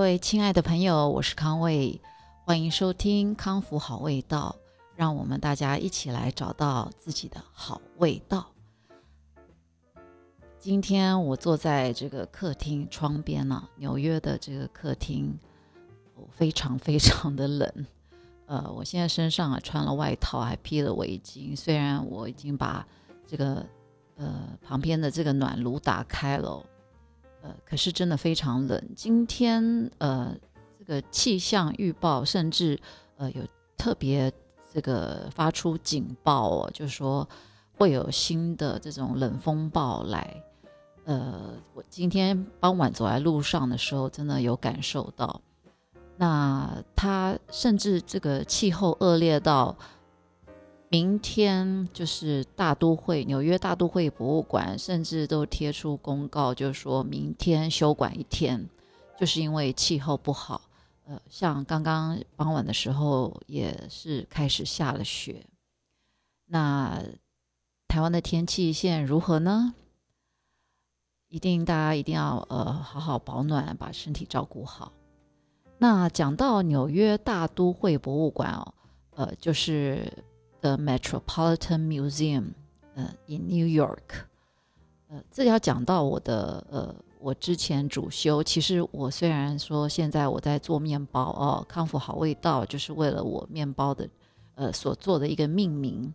各位亲爱的朋友，我是康卫，欢迎收听康复好味道，让我们大家一起来找到自己的好味道。今天我坐在这个客厅窗边呢，纽约的这个客厅，非常非常的冷。呃，我现在身上啊穿了外套，还披了围巾。虽然我已经把这个呃旁边的这个暖炉打开了。呃，可是真的非常冷。今天呃，这个气象预报甚至呃有特别这个发出警报哦，就是说会有新的这种冷风暴来。呃，我今天傍晚走在路上的时候，真的有感受到。那它甚至这个气候恶劣到。明天就是大都会，纽约大都会博物馆甚至都贴出公告，就是说明天休馆一天，就是因为气候不好。呃，像刚刚傍晚的时候也是开始下了雪。那台湾的天气现在如何呢？一定大家一定要呃好好保暖，把身体照顾好。那讲到纽约大都会博物馆哦，呃，就是。的 Metropolitan Museum，呃，in New York，呃，这个要讲到我的呃，我之前主修，其实我虽然说现在我在做面包哦，康复好味道，就是为了我面包的呃所做的一个命名，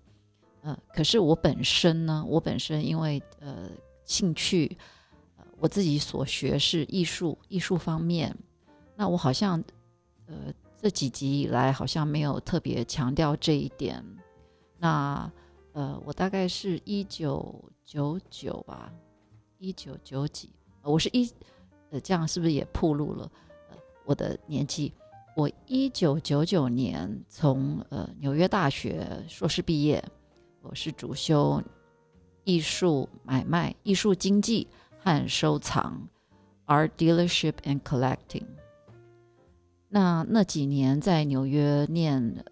呃，可是我本身呢，我本身因为呃兴趣，呃，我自己所学是艺术艺术方面，那我好像呃这几集以来好像没有特别强调这一点。那，呃，我大概是一九九九吧，一九九几，我是一，呃，这样是不是也暴露了，呃，我的年纪？我一九九九年从呃纽约大学硕士毕业，我是主修艺术买卖、艺术经济和收藏 （Art Dealership and Collecting）。那那几年在纽约念。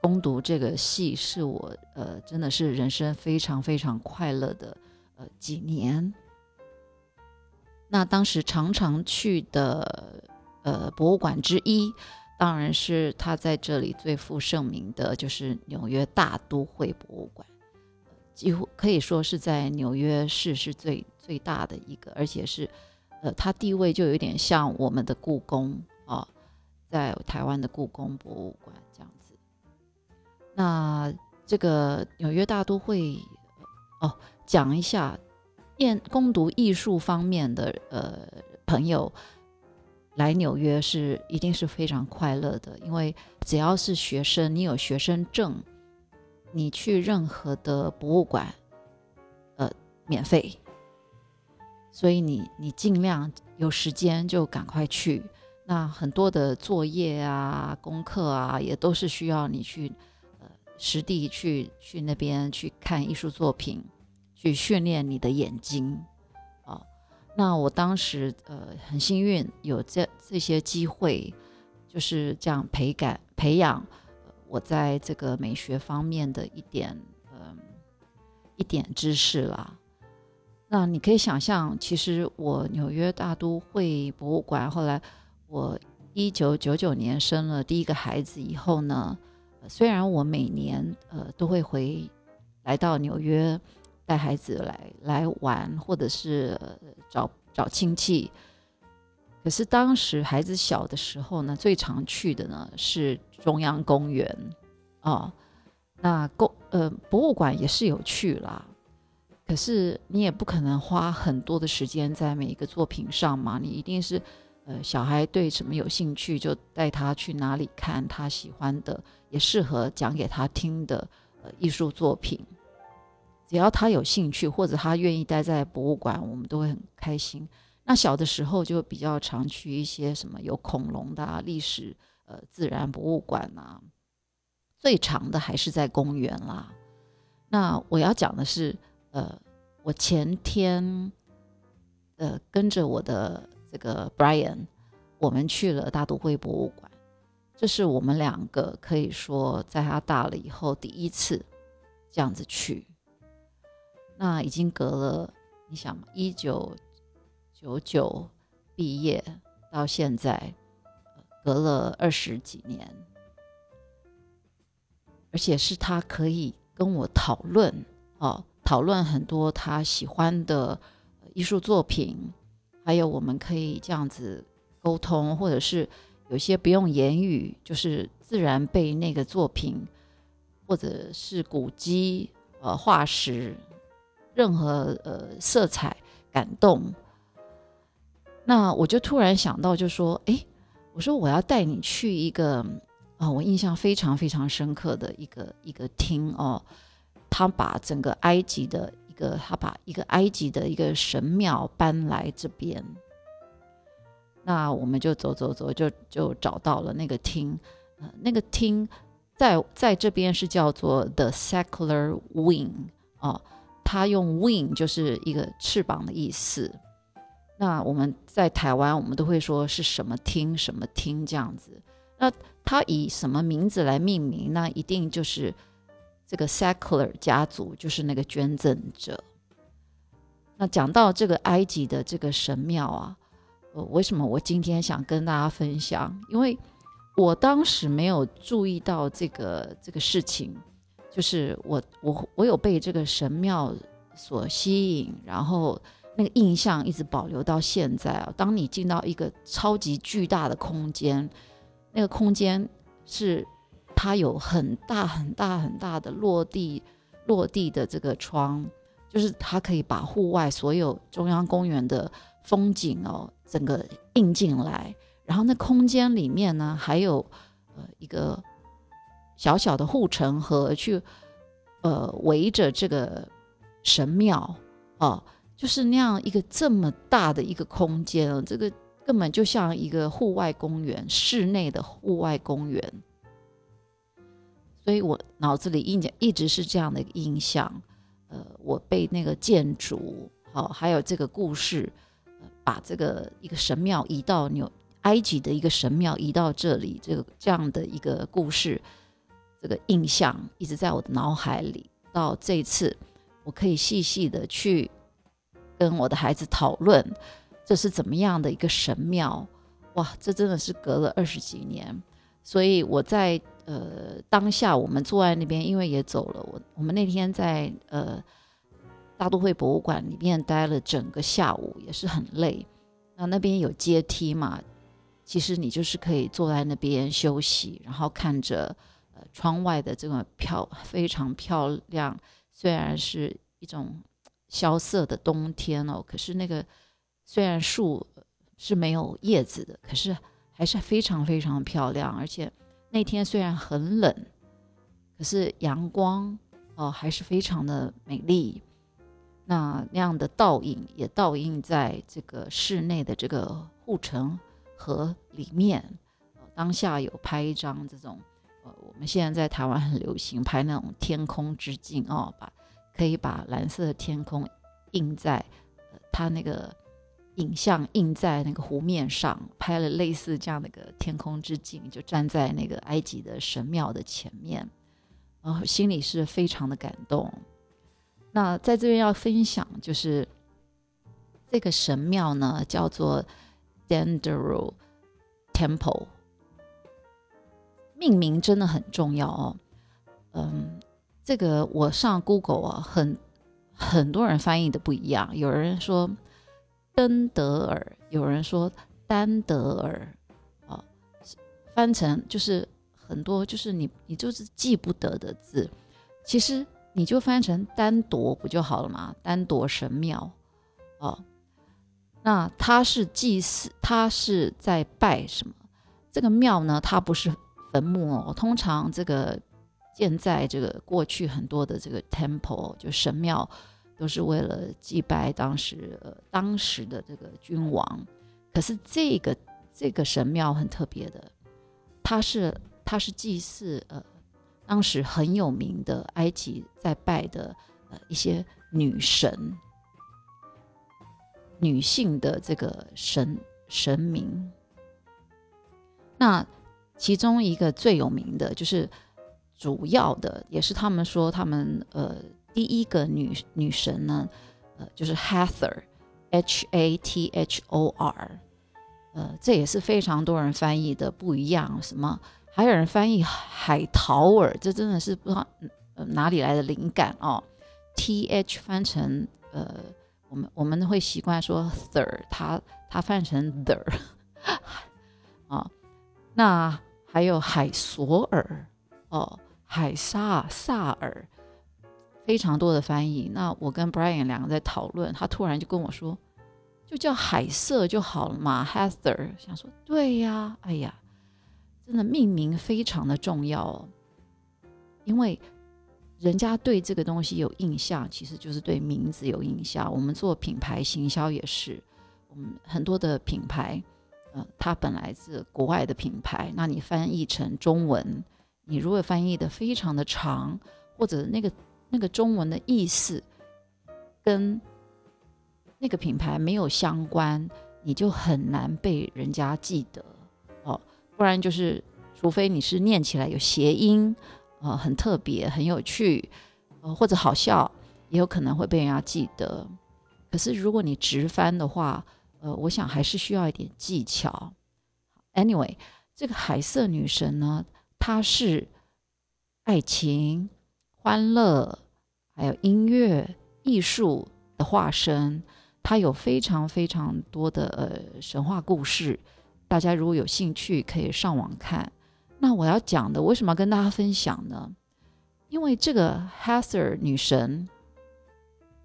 攻读这个戏是我呃，真的是人生非常非常快乐的呃几年。那当时常常去的呃博物馆之一，当然是他在这里最负盛名的，就是纽约大都会博物馆，几乎可以说是在纽约市是最最大的一个，而且是呃，它地位就有点像我们的故宫啊，在台湾的故宫博物馆。那这个纽约大都会，哦，讲一下，念攻读艺术方面的呃朋友来纽约是一定是非常快乐的，因为只要是学生，你有学生证，你去任何的博物馆，呃，免费，所以你你尽量有时间就赶快去。那很多的作业啊、功课啊，也都是需要你去。实地去去那边去看艺术作品，去训练你的眼睛，啊，那我当时呃很幸运有这这些机会，就是这样培感培养我在这个美学方面的一点嗯一点知识啦。那你可以想象，其实我纽约大都会博物馆后来我一九九九年生了第一个孩子以后呢。虽然我每年呃都会回来到纽约带孩子来来玩，或者是找找亲戚，可是当时孩子小的时候呢，最常去的呢是中央公园啊。那公呃博物馆也是有去啦，可是你也不可能花很多的时间在每一个作品上嘛，你一定是。呃，小孩对什么有兴趣，就带他去哪里看他喜欢的，也适合讲给他听的呃艺术作品。只要他有兴趣，或者他愿意待在博物馆，我们都会很开心。那小的时候就比较常去一些什么有恐龙的啊历史呃自然博物馆啊，最长的还是在公园啦。那我要讲的是，呃，我前天呃跟着我的。这个 Brian，我们去了大都会博物馆，这是我们两个可以说在他大了以后第一次这样子去。那已经隔了，你想嘛，一九九九毕业到现在，隔了二十几年，而且是他可以跟我讨论哦，讨论很多他喜欢的艺术作品，还有我们可以这样子沟通，或者是有些不用言语，就是自然被那个作品或者是古迹、呃化石，任何呃色彩感动。那我就突然想到，就说，哎，我说我要带你去一个啊，我印象非常非常深刻的一个一个厅哦，他把整个埃及的个，他把一个埃及的一个神庙搬来这边。那我们就走走走，就就找到了那个厅，呃，那个厅在在这边是叫做 The Secular Wing 哦，他用 wing 就是一个翅膀的意思。那我们在台湾，我们都会说是什么厅什么厅这样子。那它以什么名字来命名？那一定就是这个 secular 家族，就是那个捐赠者。那讲到这个埃及的这个神庙啊，呃，为什么我今天想跟大家分享？因为我当时没有注意到这个这个事情，就是我我我有被这个神庙所吸引，然后。那个印象一直保留到现在啊！当你进到一个超级巨大的空间，那个空间是它有很大很大很大的落地落地的这个窗，就是它可以把户外所有中央公园的风景哦，整个印进来。然后那空间里面呢，还有呃一个小小的护城河，去呃围着这个神庙哦。就是那样一个这么大的一个空间，这个根本就像一个户外公园，室内的户外公园。所以我脑子里印一直是这样的印象。呃，我被那个建筑，好，还有这个故事，把这个一个神庙移到纽埃及的一个神庙移到这里，这个这样的一个故事，这个印象一直在我的脑海里。到这次，我可以细细的去。跟我的孩子讨论这是怎么样的一个神庙，哇，这真的是隔了二十几年，所以我在呃当下我们坐在那边，因为也走了，我我们那天在呃大都会博物馆里面待了整个下午，也是很累。那那边有阶梯嘛，其实你就是可以坐在那边休息，然后看着呃窗外的这个漂非常漂亮，虽然是一种。萧瑟的冬天哦，可是那个虽然树是没有叶子的，可是还是非常非常漂亮。而且那天虽然很冷，可是阳光哦还是非常的美丽。那那样的倒影也倒映在这个室内的这个护城河里面。当下有拍一张这种，呃，我们现在在台湾很流行拍那种天空之镜哦，把。可以把蓝色的天空印在他那个影像印在那个湖面上，拍了类似这样的一个天空之镜，就站在那个埃及的神庙的前面，然后心里是非常的感动。那在这边要分享，就是这个神庙呢叫做 Dendero Temple，命名真的很重要哦，嗯。这个我上 Google 啊，很很多人翻译的不一样，有人说登德尔，有人说丹德尔，啊，翻成就是很多就是你你就是记不得的字，其实你就翻成丹铎不就好了吗？丹铎神庙，哦，那他是祭祀，他是在拜什么？这个庙呢，它不是坟墓哦，通常这个。建在这个过去很多的这个 temple 就神庙，都是为了祭拜当时呃当时的这个君王。可是这个这个神庙很特别的，它是它是祭祀呃当时很有名的埃及在拜的呃一些女神，女性的这个神神明。那其中一个最有名的就是。主要的也是他们说他们呃第一个女女神呢，呃就是 Hathor，H A T H O R，呃，这也是非常多人翻译的不一样。什么？还有人翻译海淘尔，这真的是不知道哪里来的灵感哦。T H 翻成呃，我们我们会习惯说 thir，它它翻成 the 啊。那还有海索尔哦，海沙萨尔，非常多的翻译。那我跟 Brian 两个在讨论，他突然就跟我说。就叫海瑟就好了嘛，Heather。想说对呀，哎呀，真的命名非常的重要哦，因为人家对这个东西有印象，其实就是对名字有印象。我们做品牌行销也是，我们很多的品牌，呃，它本来是国外的品牌，那你翻译成中文，你如果翻译的非常的长，或者那个那个中文的意思跟那个品牌没有相关，你就很难被人家记得哦。不然就是，除非你是念起来有谐音，呃，很特别、很有趣，呃，或者好笑，也有可能会被人家记得。可是如果你直翻的话，呃，我想还是需要一点技巧。Anyway，这个海色女神呢，她是爱情、欢乐，还有音乐、艺术的化身。它有非常非常多的呃神话故事，大家如果有兴趣可以上网看。那我要讲的为什么要跟大家分享呢？因为这个 Heather 女神，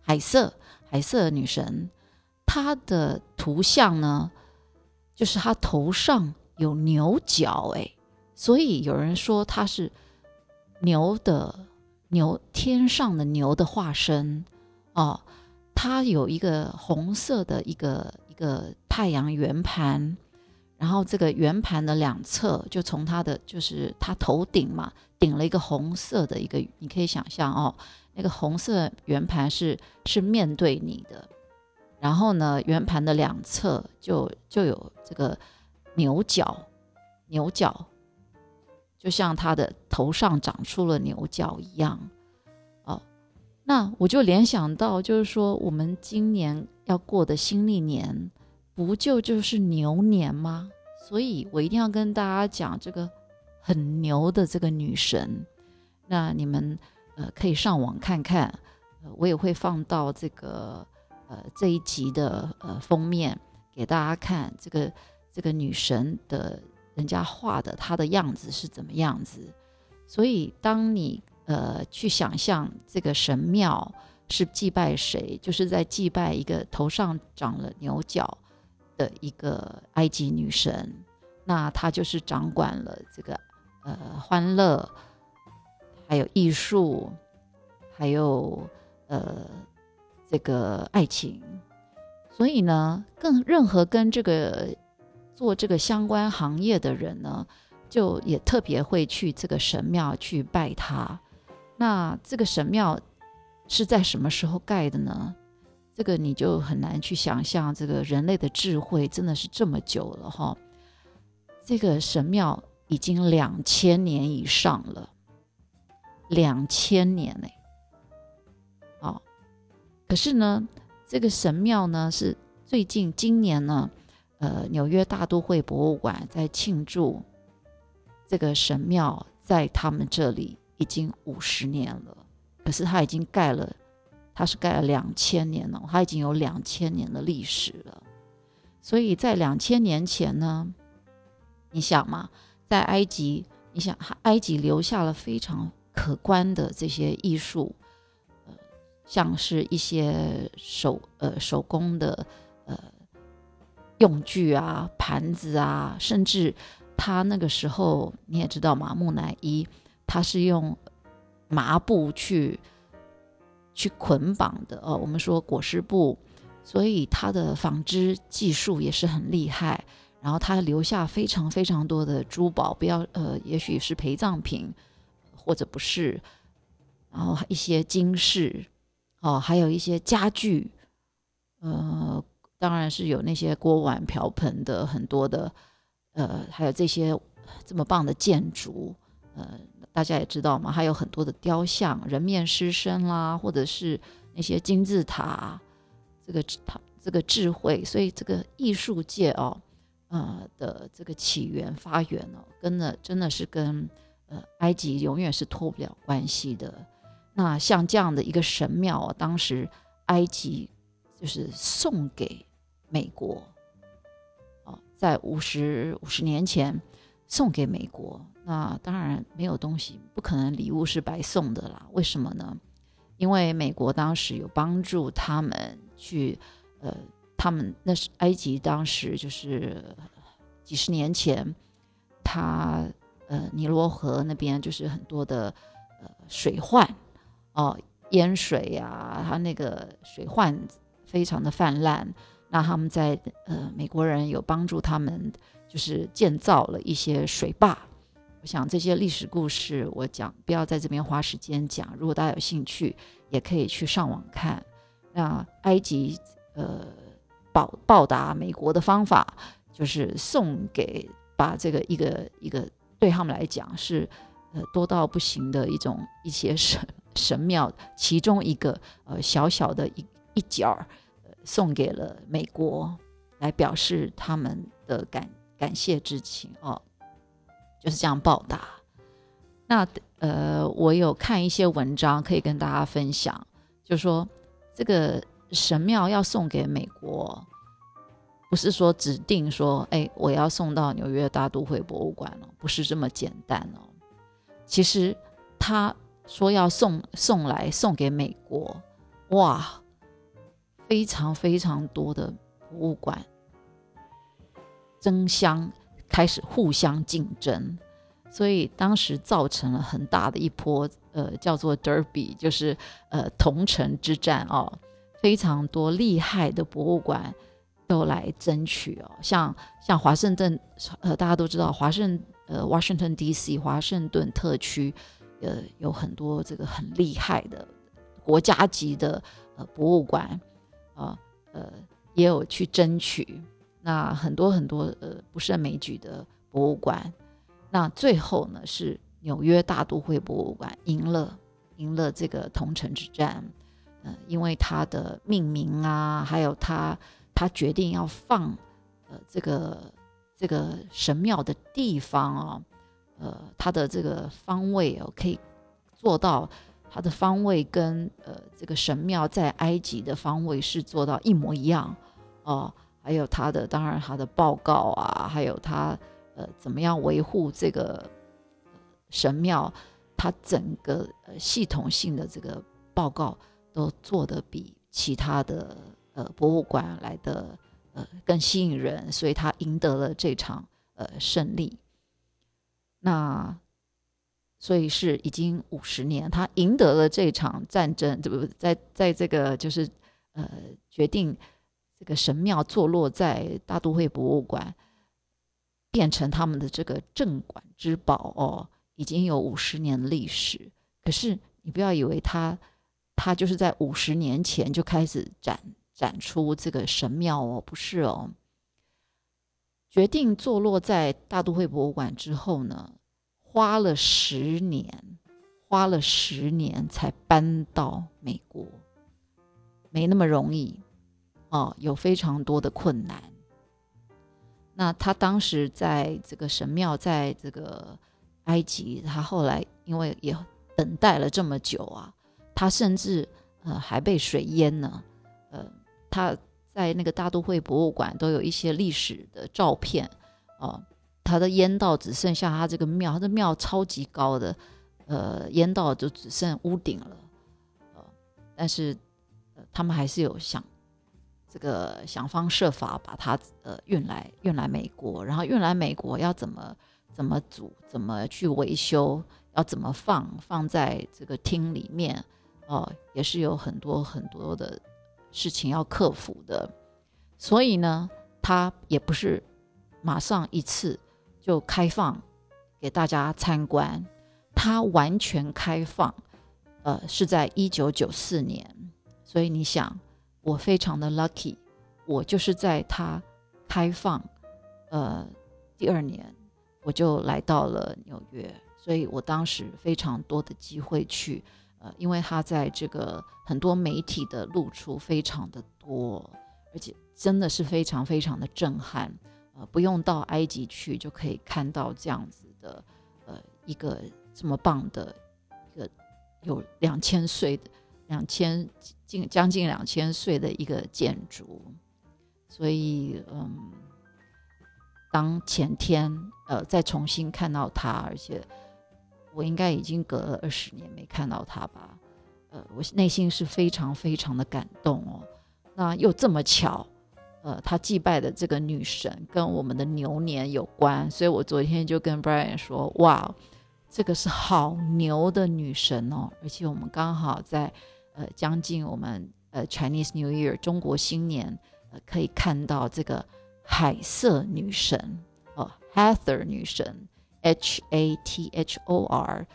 海瑟海瑟女神，她的图像呢，就是她头上有牛角，哎，所以有人说她是牛的牛天上的牛的化身哦。它有一个红色的一个一个太阳圆盘，然后这个圆盘的两侧就从它的就是它头顶嘛，顶了一个红色的一个，你可以想象哦，那个红色圆盘是是面对你的，然后呢，圆盘的两侧就就有这个牛角，牛角，就像他的头上长出了牛角一样。哦那我就联想到，就是说，我们今年要过的新历年，不就就是牛年吗？所以我一定要跟大家讲这个很牛的这个女神。那你们呃可以上网看看，呃，我也会放到这个呃这一集的呃封面给大家看，这个这个女神的人家画的她的样子是怎么样子。所以当你呃，去想象这个神庙是祭拜谁，就是在祭拜一个头上长了牛角的一个埃及女神，那她就是掌管了这个呃欢乐，还有艺术，还有呃这个爱情，所以呢，更任何跟这个做这个相关行业的人呢，就也特别会去这个神庙去拜他。那这个神庙是在什么时候盖的呢？这个你就很难去想象，这个人类的智慧真的是这么久了哈。这个神庙已经两千年以上了，两千年嘞。哦，可是呢，这个神庙呢是最近今年呢，呃，纽约大都会博物馆在庆祝这个神庙在他们这里。已经五十年了，可是它已经盖了，它是盖了两千年了，它已经有两千年的历史了。所以在两千年前呢，你想嘛，在埃及，你想埃及留下了非常可观的这些艺术，呃，像是一些手呃手工的用具啊、盘子啊，甚至他那个时候你也知道嘛，木乃伊。它是用麻布去去捆绑的哦，我们说裹尸布，所以它的纺织技术也是很厉害。然后它留下非常非常多的珠宝，不要呃，也许是陪葬品，或者不是。然后一些金饰哦，还有一些家具，呃，当然是有那些锅碗瓢盆的很多的，呃，还有这些这么棒的建筑，呃。大家也知道嘛，还有很多的雕像、人面狮身啦，或者是那些金字塔，这个它这个智慧，所以这个艺术界哦，呃的这个起源发源哦，跟的真的是跟呃埃及永远是脱不了关系的。那像这样的一个神庙啊，当时埃及就是送给美国，哦，在五十五十年前送给美国。那当然没有东西，不可能礼物是白送的啦。为什么呢？因为美国当时有帮助他们去，呃，他们那是埃及当时就是几十年前，他呃尼罗河那边就是很多的呃水患哦淹水呀，他那个水患非常的泛滥。那他们在呃美国人有帮助他们，就是建造了一些水坝。我想这些历史故事，我讲不要在这边花时间讲。如果大家有兴趣，也可以去上网看。那埃及呃报报答美国的方法，就是送给把这个一个一个对他们来讲是呃多到不行的一种一些神神庙，其中一个呃小小的一一角儿送给了美国，来表示他们的感感谢之情哦。就是这样报答。那呃，我有看一些文章可以跟大家分享，就说这个神庙要送给美国，不是说指定说，哎，我要送到纽约大都会博物馆哦，不是这么简单哦。其实他说要送送来送给美国，哇，非常非常多的博物馆争相。开始互相竞争，所以当时造成了很大的一波，呃，叫做 Derby，就是呃同城之战哦，非常多厉害的博物馆都来争取哦，像像华盛顿，呃，大家都知道华盛呃 Washington D.C. 华盛顿特区，呃，有很多这个很厉害的国家级的呃博物馆，啊呃，也有去争取。那很多很多呃不胜枚举的博物馆，那最后呢是纽约大都会博物馆赢了，赢了这个同城之战，呃，因为它的命名啊，还有它它决定要放呃这个这个神庙的地方啊，呃，它的这个方位哦可以做到它的方位跟呃这个神庙在埃及的方位是做到一模一样哦。还有他的，当然他的报告啊，还有他呃怎么样维护这个神庙，他整个呃系统性的这个报告都做得比其他的呃博物馆来的呃更吸引人，所以他赢得了这场呃胜利。那所以是已经五十年，他赢得了这场战争，这不在在这个就是呃决定。这个神庙坐落在大都会博物馆，变成他们的这个镇馆之宝哦，已经有五十年历史。可是你不要以为他，他就是在五十年前就开始展展出这个神庙哦，不是哦。决定坐落在大都会博物馆之后呢，花了十年，花了十年才搬到美国，没那么容易。哦，有非常多的困难。那他当时在这个神庙，在这个埃及，他后来因为也等待了这么久啊，他甚至呃还被水淹呢。呃，他在那个大都会博物馆都有一些历史的照片哦，他的烟道只剩下他这个庙，他的庙超级高的，呃，烟道就只剩屋顶了。呃，但是呃他们还是有想。这个想方设法把它呃运来运来美国，然后运来美国要怎么怎么组，怎么去维修，要怎么放放在这个厅里面哦，也是有很多很多的事情要克服的。所以呢，它也不是马上一次就开放给大家参观，它完全开放，呃，是在一九九四年。所以你想。我非常的 lucky，我就是在它开放，呃，第二年我就来到了纽约，所以我当时非常多的机会去，呃，因为它在这个很多媒体的露出非常的多，而且真的是非常非常的震撼，呃，不用到埃及去就可以看到这样子的，呃，一个这么棒的一个有两千岁的两千近将近两千岁的一个建筑，所以嗯，当前天呃再重新看到它，而且我应该已经隔了二十年没看到它吧，呃，我内心是非常非常的感动哦，那又这么巧。呃，他祭拜的这个女神跟我们的牛年有关，所以我昨天就跟 Brian 说，哇，这个是好牛的女神哦，而且我们刚好在呃将近我们呃 Chinese New Year 中国新年，呃可以看到这个海色女神哦，Hathor 女神，H A T H O R，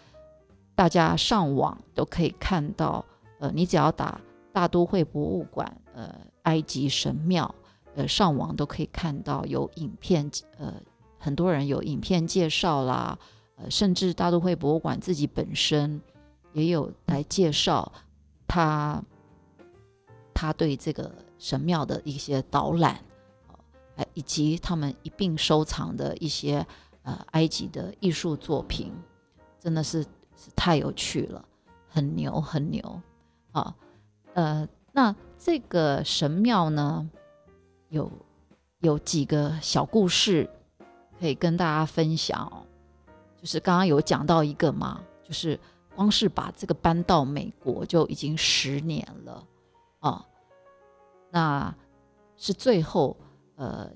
大家上网都可以看到，呃，你只要打大都会博物馆，呃，埃及神庙。呃，上网都可以看到有影片，呃，很多人有影片介绍啦，呃，甚至大都会博物馆自己本身也有来介绍他他对这个神庙的一些导览，呃，以及他们一并收藏的一些呃埃及的艺术作品，真的是是太有趣了，很牛很牛啊，呃，那这个神庙呢？有有几个小故事可以跟大家分享哦，就是刚刚有讲到一个嘛，就是光是把这个搬到美国就已经十年了啊，那是最后呃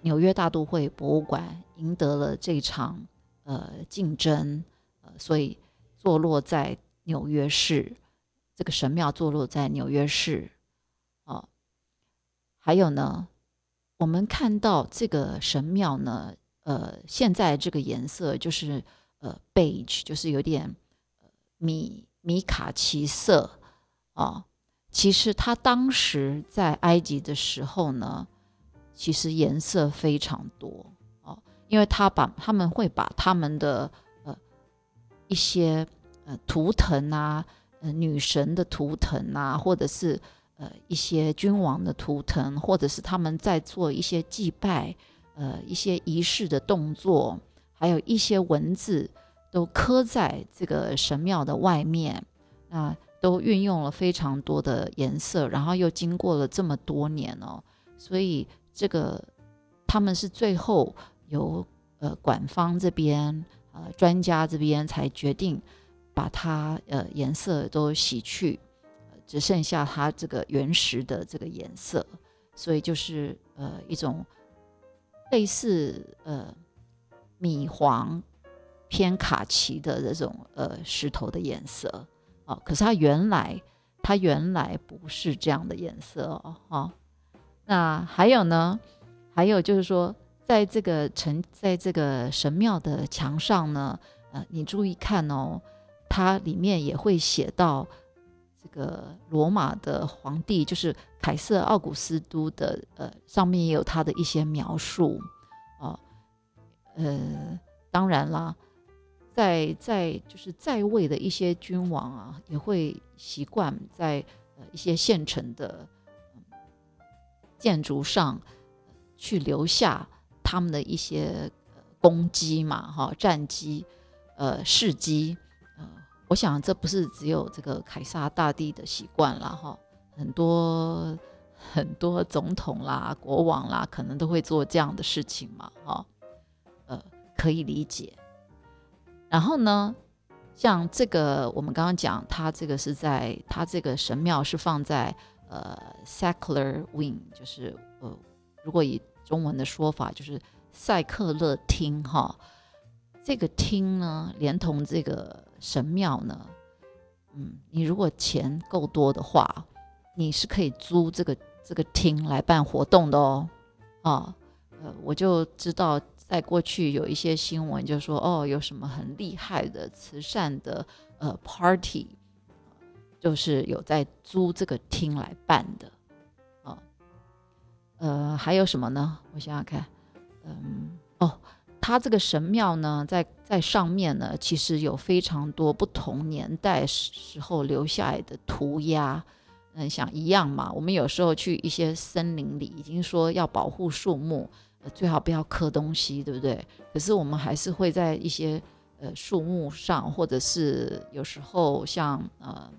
纽约大都会博物馆赢得了这场呃竞争，呃，所以坐落在纽约市，这个神庙坐落在纽约市啊，还有呢。我们看到这个神庙呢，呃，现在这个颜色就是呃 beige，就是有点米米卡其色啊。其实它当时在埃及的时候呢，其实颜色非常多啊，因为他把他们会把他们的呃一些呃图腾啊，呃女神的图腾啊，或者是。呃，一些君王的图腾，或者是他们在做一些祭拜，呃，一些仪式的动作，还有一些文字，都刻在这个神庙的外面。那都运用了非常多的颜色，然后又经过了这么多年哦，所以这个他们是最后由呃管方这边呃专家这边才决定把它呃颜色都洗去。只剩下它这个原石的这个颜色，所以就是呃一种类似呃米黄偏卡其的这种呃石头的颜色啊。可是它原来它原来不是这样的颜色哦。哈，那还有呢？还有就是说，在这个城，在这个神庙的墙上呢，呃，你注意看哦，它里面也会写到。这个罗马的皇帝就是凯瑟奥古斯都的，呃，上面也有他的一些描述啊，呃，当然啦，在在就是在位的一些君王啊，也会习惯在一些县城的建筑上去留下他们的一些攻击嘛，哈，战绩，呃，事迹。我想，这不是只有这个凯撒大帝的习惯啦，哈，很多很多总统啦、国王啦，可能都会做这样的事情嘛，哈，呃，可以理解。然后呢，像这个，我们刚刚讲，它这个是在它这个神庙是放在呃 secular wing，就是呃，如果以中文的说法，就是赛克勒厅，哈，这个厅呢，连同这个。神庙呢，嗯，你如果钱够多的话，你是可以租这个这个厅来办活动的哦。啊，呃，我就知道在过去有一些新闻，就说哦，有什么很厉害的慈善的呃 party，就是有在租这个厅来办的。啊，呃，还有什么呢？我想想看，嗯，哦。它这个神庙呢，在在上面呢，其实有非常多不同年代时候留下来的涂鸦。嗯，像一样嘛，我们有时候去一些森林里，已经说要保护树木，最好不要刻东西，对不对？可是我们还是会在一些呃树木上，或者是有时候像呃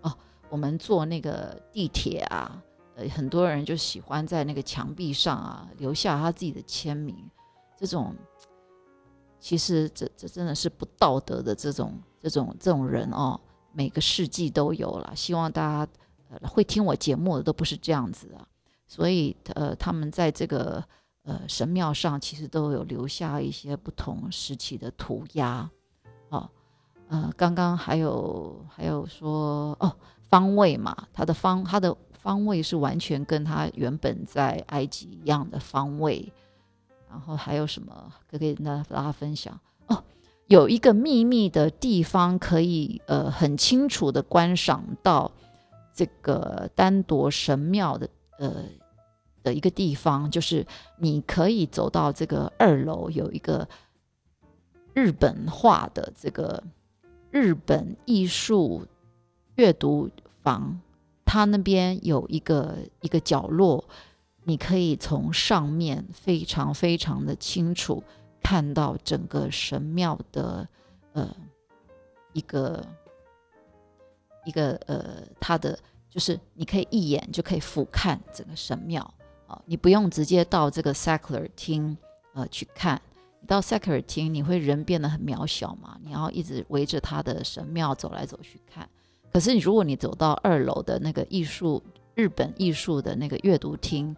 哦，我们坐那个地铁啊，呃，很多人就喜欢在那个墙壁上啊留下他自己的签名，这种其实这这真的是不道德的这种这种这种人哦，每个世纪都有了。希望大家呃会听我节目的都不是这样子啊，所以呃他们在这个。呃，神庙上其实都有留下一些不同时期的涂鸦，哦，呃，刚刚还有还有说哦，方位嘛，它的方它的方位是完全跟它原本在埃及一样的方位，然后还有什么可以跟大家分享哦？有一个秘密的地方可以呃很清楚的观赏到这个丹铎神庙的呃。的一个地方，就是你可以走到这个二楼，有一个日本画的这个日本艺术阅读房，它那边有一个一个角落，你可以从上面非常非常的清楚看到整个神庙的呃一个一个呃它的，就是你可以一眼就可以俯瞰整个神庙啊。你不用直接到这个 secular 厅，呃，去看。到 secular 厅，你会人变得很渺小嘛？你要一直围着他的神庙走来走去看。可是，你如果你走到二楼的那个艺术日本艺术的那个阅读厅，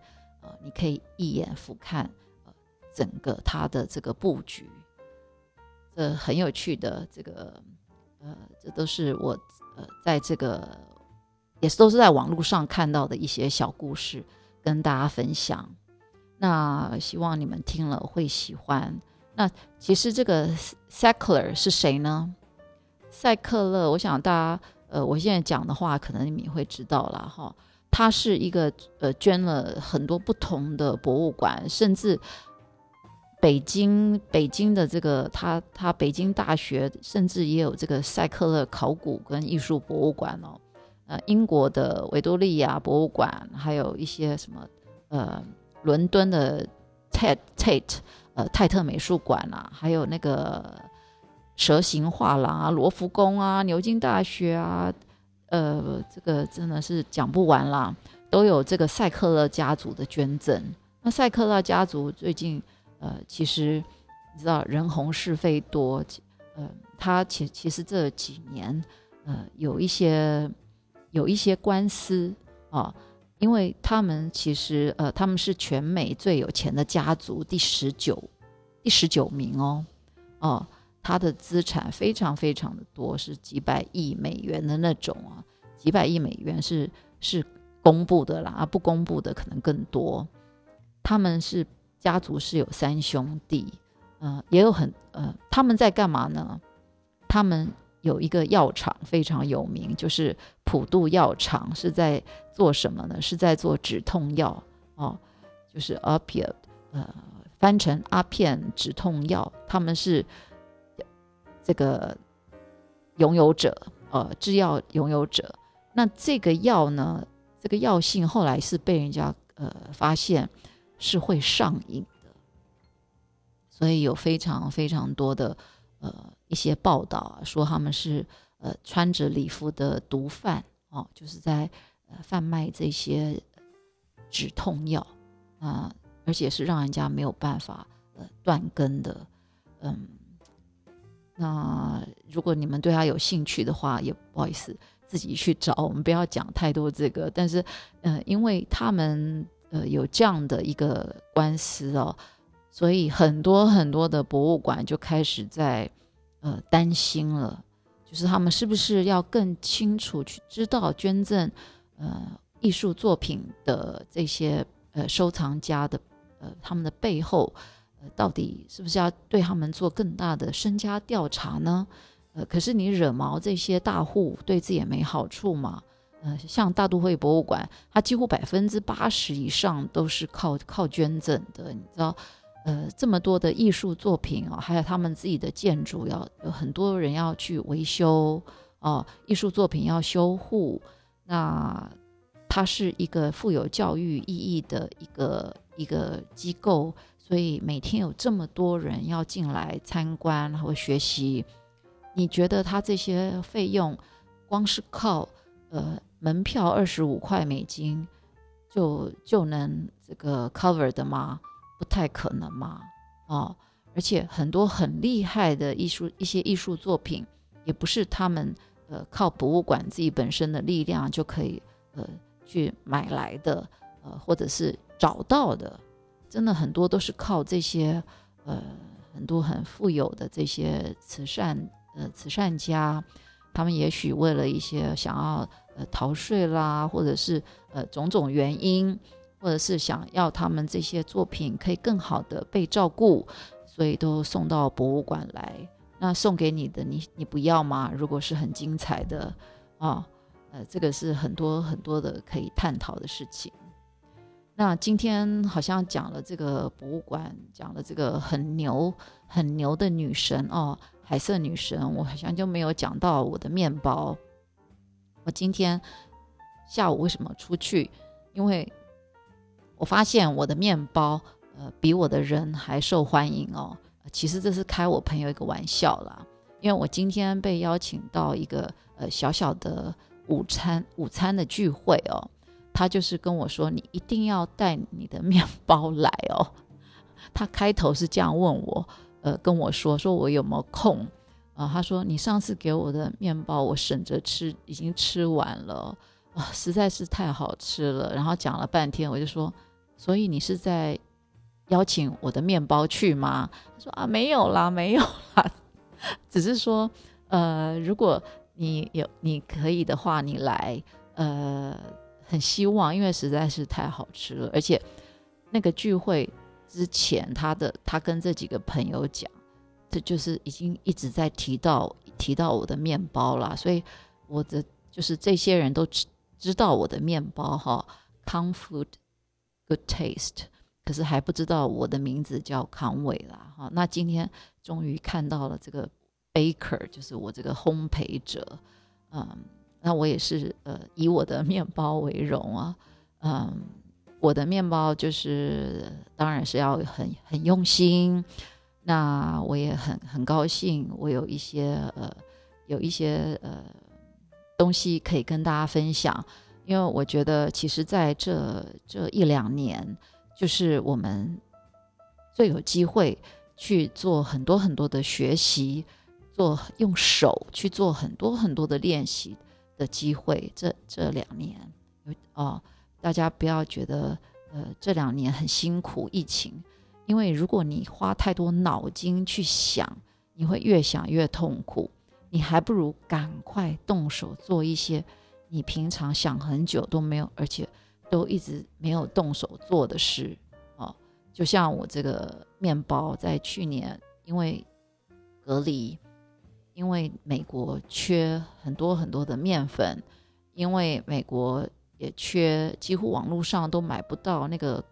你可以一眼俯瞰整个它的这个布局，这很有趣的这个呃，这都是我呃在这个也是都是在网络上看到的一些小故事。跟大家分享，那希望你们听了会喜欢。那其实这个 secular 是谁呢？塞克勒，我想大家，呃，我现在讲的话，可能你们也会知道了哈。他是一个呃，捐了很多不同的博物馆，甚至北京北京的这个他他北京大学，甚至也有这个塞克勒考古跟艺术博物馆哦。呃，英国的维多利亚博物馆，还有一些什么，呃，伦敦的 Tate Tate，呃，泰特美术馆啊，还有那个蛇形画廊啊，罗浮宫啊，牛津大学啊，呃，这个真的是讲不完啦，都有这个塞克勒家族的捐赠。那塞克勒家族最近，呃，其实你知道人红是非多，呃，他其其实这几年，呃，有一些。有一些官司啊，因为他们其实呃，他们是全美最有钱的家族，第十九，第十九名哦，哦，他的资产非常非常的多，是几百亿美元的那种啊，几百亿美元是是公布的啦，啊，不公布的可能更多。他们是家族是有三兄弟，呃，也有很呃，他们在干嘛呢？他们。有一个药厂非常有名，就是普渡药厂，是在做什么呢？是在做止痛药哦，就是 opiate，呃，翻成阿片止痛药。他们是这个拥有者，呃，制药拥有者。那这个药呢，这个药性后来是被人家呃发现是会上瘾的，所以有非常非常多的呃。一些报道啊，说他们是呃穿着礼服的毒贩哦，就是在呃贩卖这些止痛药啊，而且是让人家没有办法呃断根的。嗯，那如果你们对他有兴趣的话，也不好意思自己去找，我们不要讲太多这个。但是，呃，因为他们呃有这样的一个官司哦，所以很多很多的博物馆就开始在。呃，担心了，就是他们是不是要更清楚去知道捐赠呃艺术作品的这些呃收藏家的呃他们的背后，呃到底是不是要对他们做更大的身家调查呢？呃，可是你惹毛这些大户，对自己也没好处嘛。呃，像大都会博物馆，它几乎百分之八十以上都是靠靠捐赠的，你知道。呃，这么多的艺术作品哦，还有他们自己的建筑，要有很多人要去维修哦，艺术作品要修护。那它是一个富有教育意义的一个一个机构，所以每天有这么多人要进来参观或学习，你觉得他这些费用光是靠呃门票二十五块美金就就能这个 cover 的吗？不太可能嘛，哦，而且很多很厉害的艺术一些艺术作品，也不是他们呃靠博物馆自己本身的力量就可以呃去买来的，呃或者是找到的，真的很多都是靠这些呃很多很富有的这些慈善呃慈善家，他们也许为了一些想要呃逃税啦，或者是呃种种原因。或者是想要他们这些作品可以更好的被照顾，所以都送到博物馆来。那送给你的，你你不要吗？如果是很精彩的啊，呃，这个是很多很多的可以探讨的事情。那今天好像讲了这个博物馆，讲了这个很牛很牛的女神哦，海色女神，我好像就没有讲到我的面包。我今天下午为什么出去？因为我发现我的面包，呃，比我的人还受欢迎哦。其实这是开我朋友一个玩笑啦，因为我今天被邀请到一个呃小小的午餐午餐的聚会哦。他就是跟我说，你一定要带你的面包来哦。他开头是这样问我，呃，跟我说说我有没有空啊？他说你上次给我的面包我省着吃，已经吃完了啊，实在是太好吃了。然后讲了半天，我就说。所以你是在邀请我的面包去吗？他说啊，没有啦，没有啦，只是说，呃，如果你有你可以的话，你来，呃，很希望，因为实在是太好吃了，而且那个聚会之前，他的他跟这几个朋友讲，这就是已经一直在提到提到我的面包啦，所以我的就是这些人都知知道我的面包哈康 o Food。Good taste，可是还不知道我的名字叫康伟啦，哈，那今天终于看到了这个 baker，就是我这个烘焙者，嗯，那我也是呃以我的面包为荣啊，嗯，我的面包就是当然是要很很用心，那我也很很高兴，我有一些呃有一些呃东西可以跟大家分享。因为我觉得，其实在这这一两年，就是我们最有机会去做很多很多的学习，做用手去做很多很多的练习的机会。这这两年，哦，大家不要觉得，呃，这两年很辛苦，疫情，因为如果你花太多脑筋去想，你会越想越痛苦，你还不如赶快动手做一些。你平常想很久都没有，而且都一直没有动手做的事哦，就像我这个面包，在去年因为隔离，因为美国缺很多很多的面粉，因为美国也缺，几乎网络上都买不到那个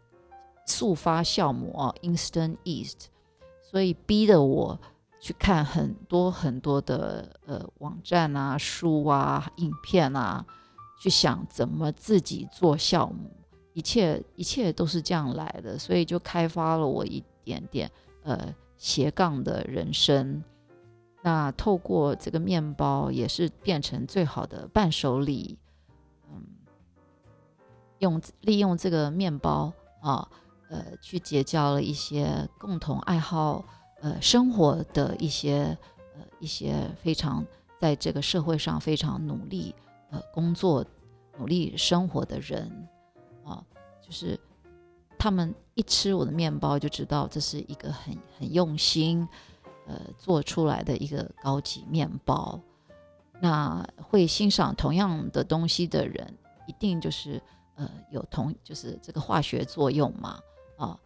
速发酵膜 （instant East），所以逼得我。去看很多很多的呃网站啊、书啊、影片啊，去想怎么自己做酵母，一切一切都是这样来的，所以就开发了我一点点呃斜杠的人生。那透过这个面包，也是变成最好的伴手礼。嗯，用利用这个面包啊，呃，去结交了一些共同爱好。呃，生活的一些呃一些非常在这个社会上非常努力呃工作努力生活的人啊，就是他们一吃我的面包就知道这是一个很很用心呃做出来的一个高级面包。那会欣赏同样的东西的人，一定就是呃有同就是这个化学作用嘛啊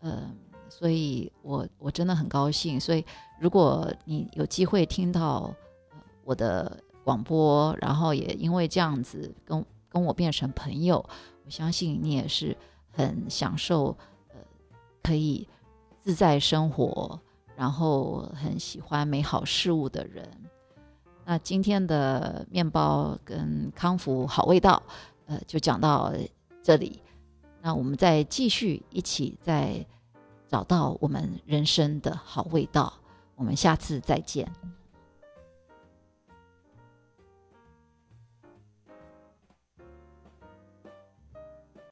呃。所以，我我真的很高兴。所以，如果你有机会听到我的广播，然后也因为这样子跟跟我变成朋友，我相信你也是很享受，呃，可以自在生活，然后很喜欢美好事物的人。那今天的面包跟康福好味道，呃，就讲到这里。那我们再继续一起再。找到我们人生的好味道。我们下次再见。